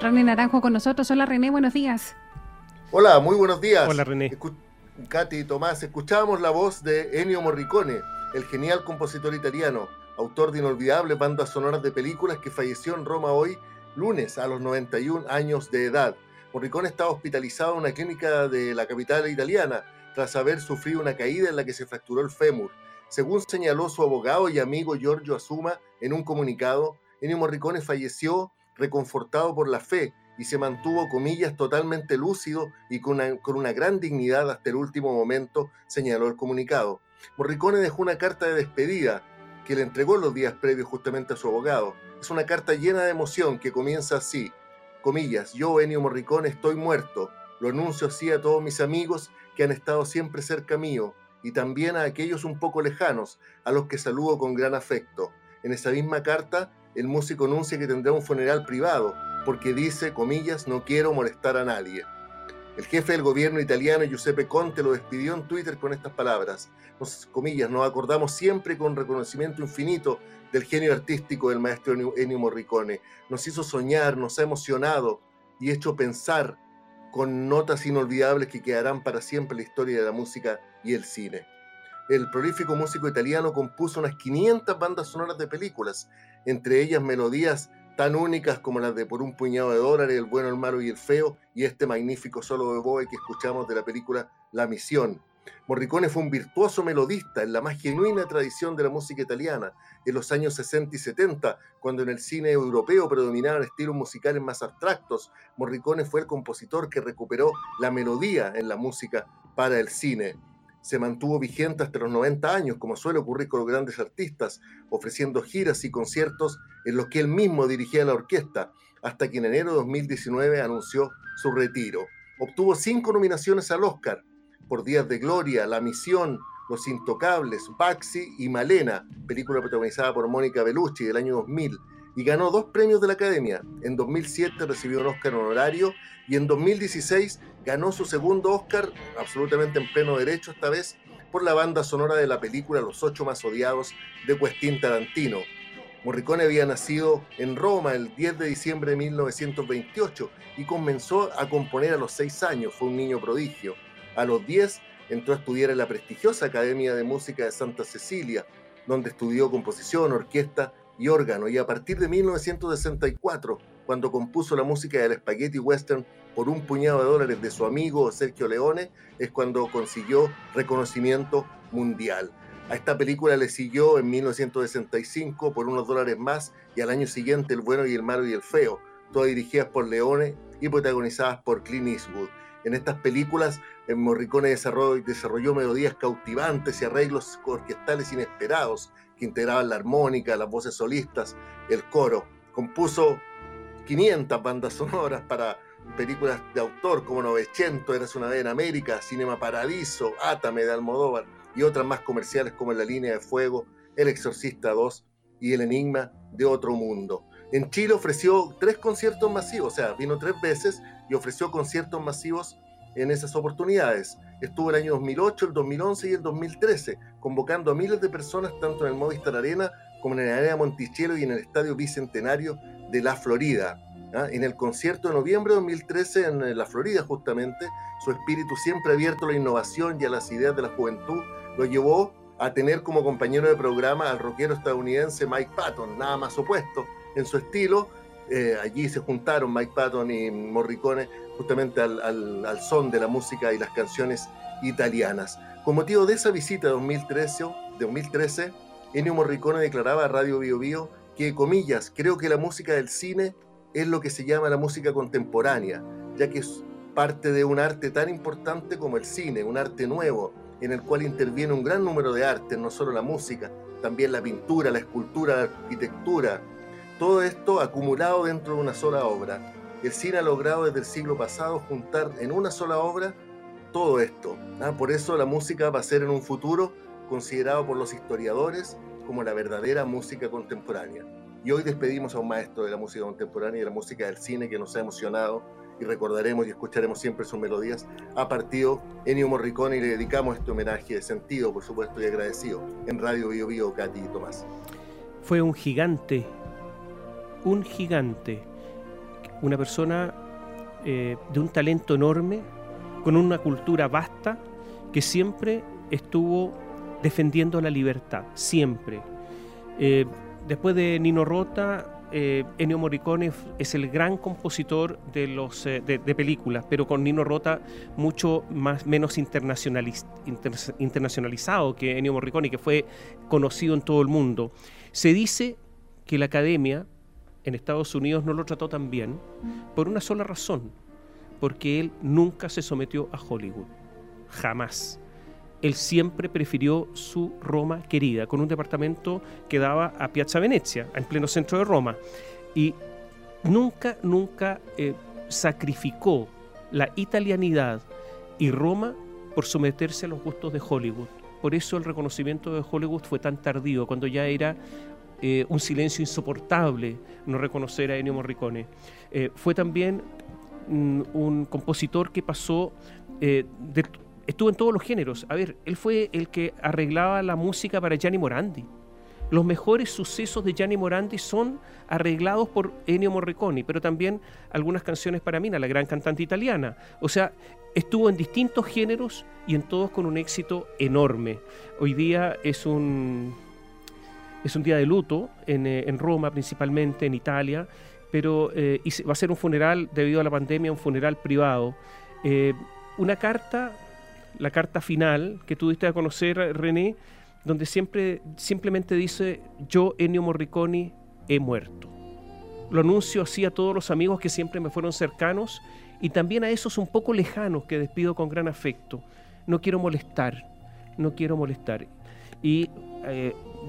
René Naranjo con nosotros. Hola René, buenos días. Hola, muy buenos días. Hola René. Katy y Tomás, escuchábamos la voz de Ennio Morricone, el genial compositor italiano, autor de inolvidables bandas sonoras de películas que falleció en Roma hoy, lunes, a los 91 años de edad. Morricone estaba hospitalizado en una clínica de la capital italiana tras haber sufrido una caída en la que se fracturó el fémur. Según señaló su abogado y amigo Giorgio Asuma en un comunicado, Ennio Morricone falleció reconfortado por la fe y se mantuvo, comillas, totalmente lúcido y con una, gran dignidad hasta el último momento, señaló el comunicado. Morricone dejó una carta de despedida que le entregó los días previos justamente a su abogado. Es una carta llena de emoción que comienza así, comillas, yo, Ennio Morricone, estoy muerto. Lo anuncio así a todos mis amigos que han estado siempre cerca mío y también a aquellos un poco lejanos, a los que saludo con gran afecto. En esa misma carta, el músico anuncia que tendrá un funeral privado, porque dice, comillas, no quiero molestar a nadie. El jefe del gobierno italiano, Giuseppe Conte, lo despidió en Twitter con estas palabras. Nos, comillas, nos acordamos siempre con reconocimiento infinito del genio artístico del maestro Ennio Morricone. Nos hizo soñar, nos ha emocionado y hecho pensar con notas inolvidables que quedarán para siempre en la historia de la música y el cine. El prolífico músico italiano compuso unas 500 bandas sonoras de películas, entre ellas melodías tan únicas como las de Por un puñado de dólares, El bueno, el malo y el feo, y este magnífico solo de Boe que escuchamos de la película La Misión. Morricone fue un virtuoso melodista en la más genuina tradición de la música italiana, en los años 60 y 70, cuando en el cine europeo predominaban estilos musicales más abstractos, Morricone fue el compositor que recuperó la melodía en la música para el cine se mantuvo vigente hasta los 90 años, como suele ocurrir con los grandes artistas, ofreciendo giras y conciertos en los que él mismo dirigía la orquesta, hasta que en enero de 2019 anunció su retiro. Obtuvo cinco nominaciones al Oscar por Días de Gloria, La Misión, Los Intocables, Baxi y Malena, película protagonizada por Mónica Bellucci del año 2000 y ganó dos premios de la Academia. En 2007 recibió un Oscar honorario y en 2016 ganó su segundo Oscar, absolutamente en pleno derecho esta vez, por la banda sonora de la película Los ocho más odiados de Quentin Tarantino. Morricone había nacido en Roma el 10 de diciembre de 1928 y comenzó a componer a los seis años, fue un niño prodigio. A los 10 entró a estudiar en la prestigiosa Academia de Música de Santa Cecilia, donde estudió composición, orquesta y órgano, y a partir de 1964, cuando compuso la música del Spaghetti Western por un puñado de dólares de su amigo Sergio Leone, es cuando consiguió reconocimiento mundial. A esta película le siguió en 1965 por unos dólares más y al año siguiente El bueno y el malo y el feo, todas dirigidas por Leone y protagonizadas por Clint Eastwood. En estas películas, Morricone desarrolló, desarrolló melodías cautivantes y arreglos orquestales inesperados que integraban la armónica, las voces solistas, el coro. Compuso 500 bandas sonoras para películas de autor como Novecento, Eras una vez en América, Cinema Paradiso, Átame de Almodóvar y otras más comerciales como La Línea de Fuego, El Exorcista 2 y El Enigma de Otro Mundo. En Chile ofreció tres conciertos masivos, o sea, vino tres veces y ofreció conciertos masivos en esas oportunidades. Estuvo el año 2008, el 2011 y el 2013, convocando a miles de personas tanto en el Movistar Arena como en la Arena Monticello y en el Estadio Bicentenario de la Florida. ¿ah? En el concierto de noviembre de 2013 en la Florida justamente, su espíritu siempre abierto a la innovación y a las ideas de la juventud lo llevó a tener como compañero de programa al rockero estadounidense Mike Patton, nada más opuesto en su estilo, eh, allí se juntaron Mike Patton y Morricone justamente al, son de la música y las canciones italianas. Con motivo de esa visita de 2013, 2013 Ennio Morricone declaraba a Radio Bio Bio que, comillas, creo que la música del cine es lo que se llama la música contemporánea, ya que es parte de un arte tan importante como el cine, un arte nuevo, en el cual interviene un gran número de artes, no solo la música, también la pintura, la escultura, la arquitectura, todo esto acumulado dentro de una sola obra. El cine ha logrado desde el siglo pasado juntar en una sola obra todo esto. ¿ah? Por eso la música va a ser en un futuro considerado por los historiadores como la verdadera música contemporánea. Y hoy despedimos a un maestro de la música contemporánea y de la música del cine que nos ha emocionado y recordaremos y escucharemos siempre sus melodías. Ha partido Ennio Morricone y le dedicamos este homenaje de sentido, por supuesto, y agradecido en Radio Bio Bio, Katy y Tomás. Fue un gigante un gigante una persona eh, de un talento enorme, con una cultura vasta, que siempre estuvo defendiendo la libertad, siempre. Eh, después de Nino Rota, eh, Ennio Morricone es el gran compositor de, los, de, películas, pero con Nino Rota mucho más, menos internacionalizado que Ennio Morricone, que fue conocido en todo el mundo. Se dice que la academia en Estados Unidos no lo trató tan bien por una sola razón, porque él nunca se sometió a Hollywood, jamás. Él siempre prefirió su Roma querida, con un departamento que daba a Piazza Venezia, en pleno centro de Roma. Y nunca, nunca eh, sacrificó la italianidad y Roma por someterse a los gustos de Hollywood. Por eso el reconocimiento de Hollywood fue tan tardío, cuando ya era eh, un silencio insoportable no reconocer a Ennio Morricone. Eh, fue también mm, un compositor que pasó, eh, estuvo en todos los géneros. A ver, él fue el que arreglaba la música para Gianni Morandi. Los mejores sucesos de Gianni Morandi son arreglados por Ennio Morricone, pero también algunas canciones para Mina, la gran cantante italiana. O sea, estuvo en distintos géneros y en todos con un éxito enorme. Hoy día es un es un día de luto en, eh, Roma principalmente, en Italia, pero eh, va a ser un funeral debido a la pandemia, un funeral privado. Eh, una carta, la carta final que tú diste a conocer, René, donde siempre, simplemente dice, yo, Ennio Morricone, he muerto. Lo anuncio así a todos los amigos que siempre me fueron cercanos y también a esos un poco lejanos que despido con gran afecto. No quiero molestar, no quiero molestar. Y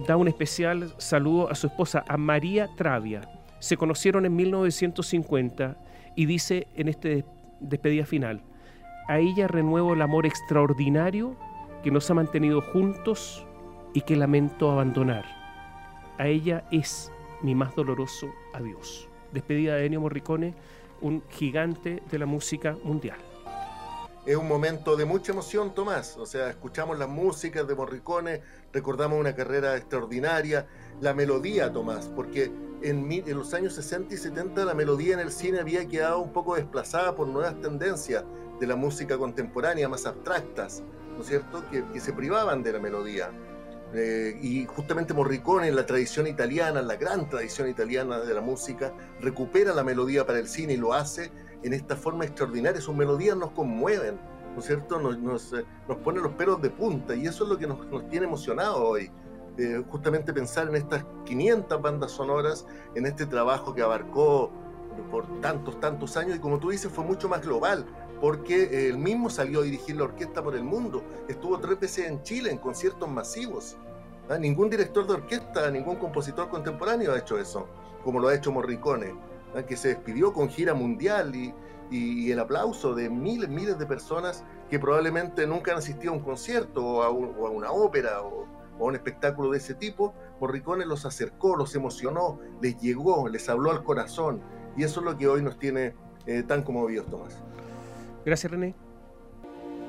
da un especial saludo a su esposa, a María Travia. Se conocieron en 1950 y dice en este despedida final, a ella renuevo el amor extraordinario que nos ha mantenido juntos y que lamento abandonar. A ella es mi más doloroso adiós. Despedida de Ennio Morricone, un gigante de la música mundial es un momento de mucha emoción, Tomás. O sea, escuchamos las músicas de Morricone, recordamos una carrera extraordinaria, la melodía, Tomás, porque en, los años 60 y 70 la melodía en el cine había quedado un poco desplazada por nuevas tendencias de la música contemporánea, más abstractas, ¿no es cierto?, que, se privaban de la melodía. Eh, y justamente Morricone, en la tradición italiana, la gran tradición italiana de la música, recupera la melodía para el cine y lo hace en esta forma extraordinaria. Sus melodías nos conmueven, ¿no es cierto? Nos, nos, eh, nos ponen los pelos de punta y eso es lo que nos, nos tiene emocionados hoy. Eh, justamente pensar en estas 500 bandas sonoras, en este trabajo que abarcó por tantos, tantos años y como tú dices fue mucho más global, porque él mismo salió a dirigir la orquesta por el mundo, estuvo tres veces en Chile en conciertos masivos. ¿ah? Ningún director de orquesta, ningún compositor contemporáneo ha hecho eso, como lo ha hecho Morricone que se despidió con gira mundial y, el aplauso de miles, miles de personas que probablemente nunca han asistido a un concierto o a, una ópera o, a un espectáculo de ese tipo, Morricone los acercó, los emocionó, les llegó, les habló al corazón y eso es lo que hoy nos tiene eh, tan conmovidos, Tomás. Gracias, René.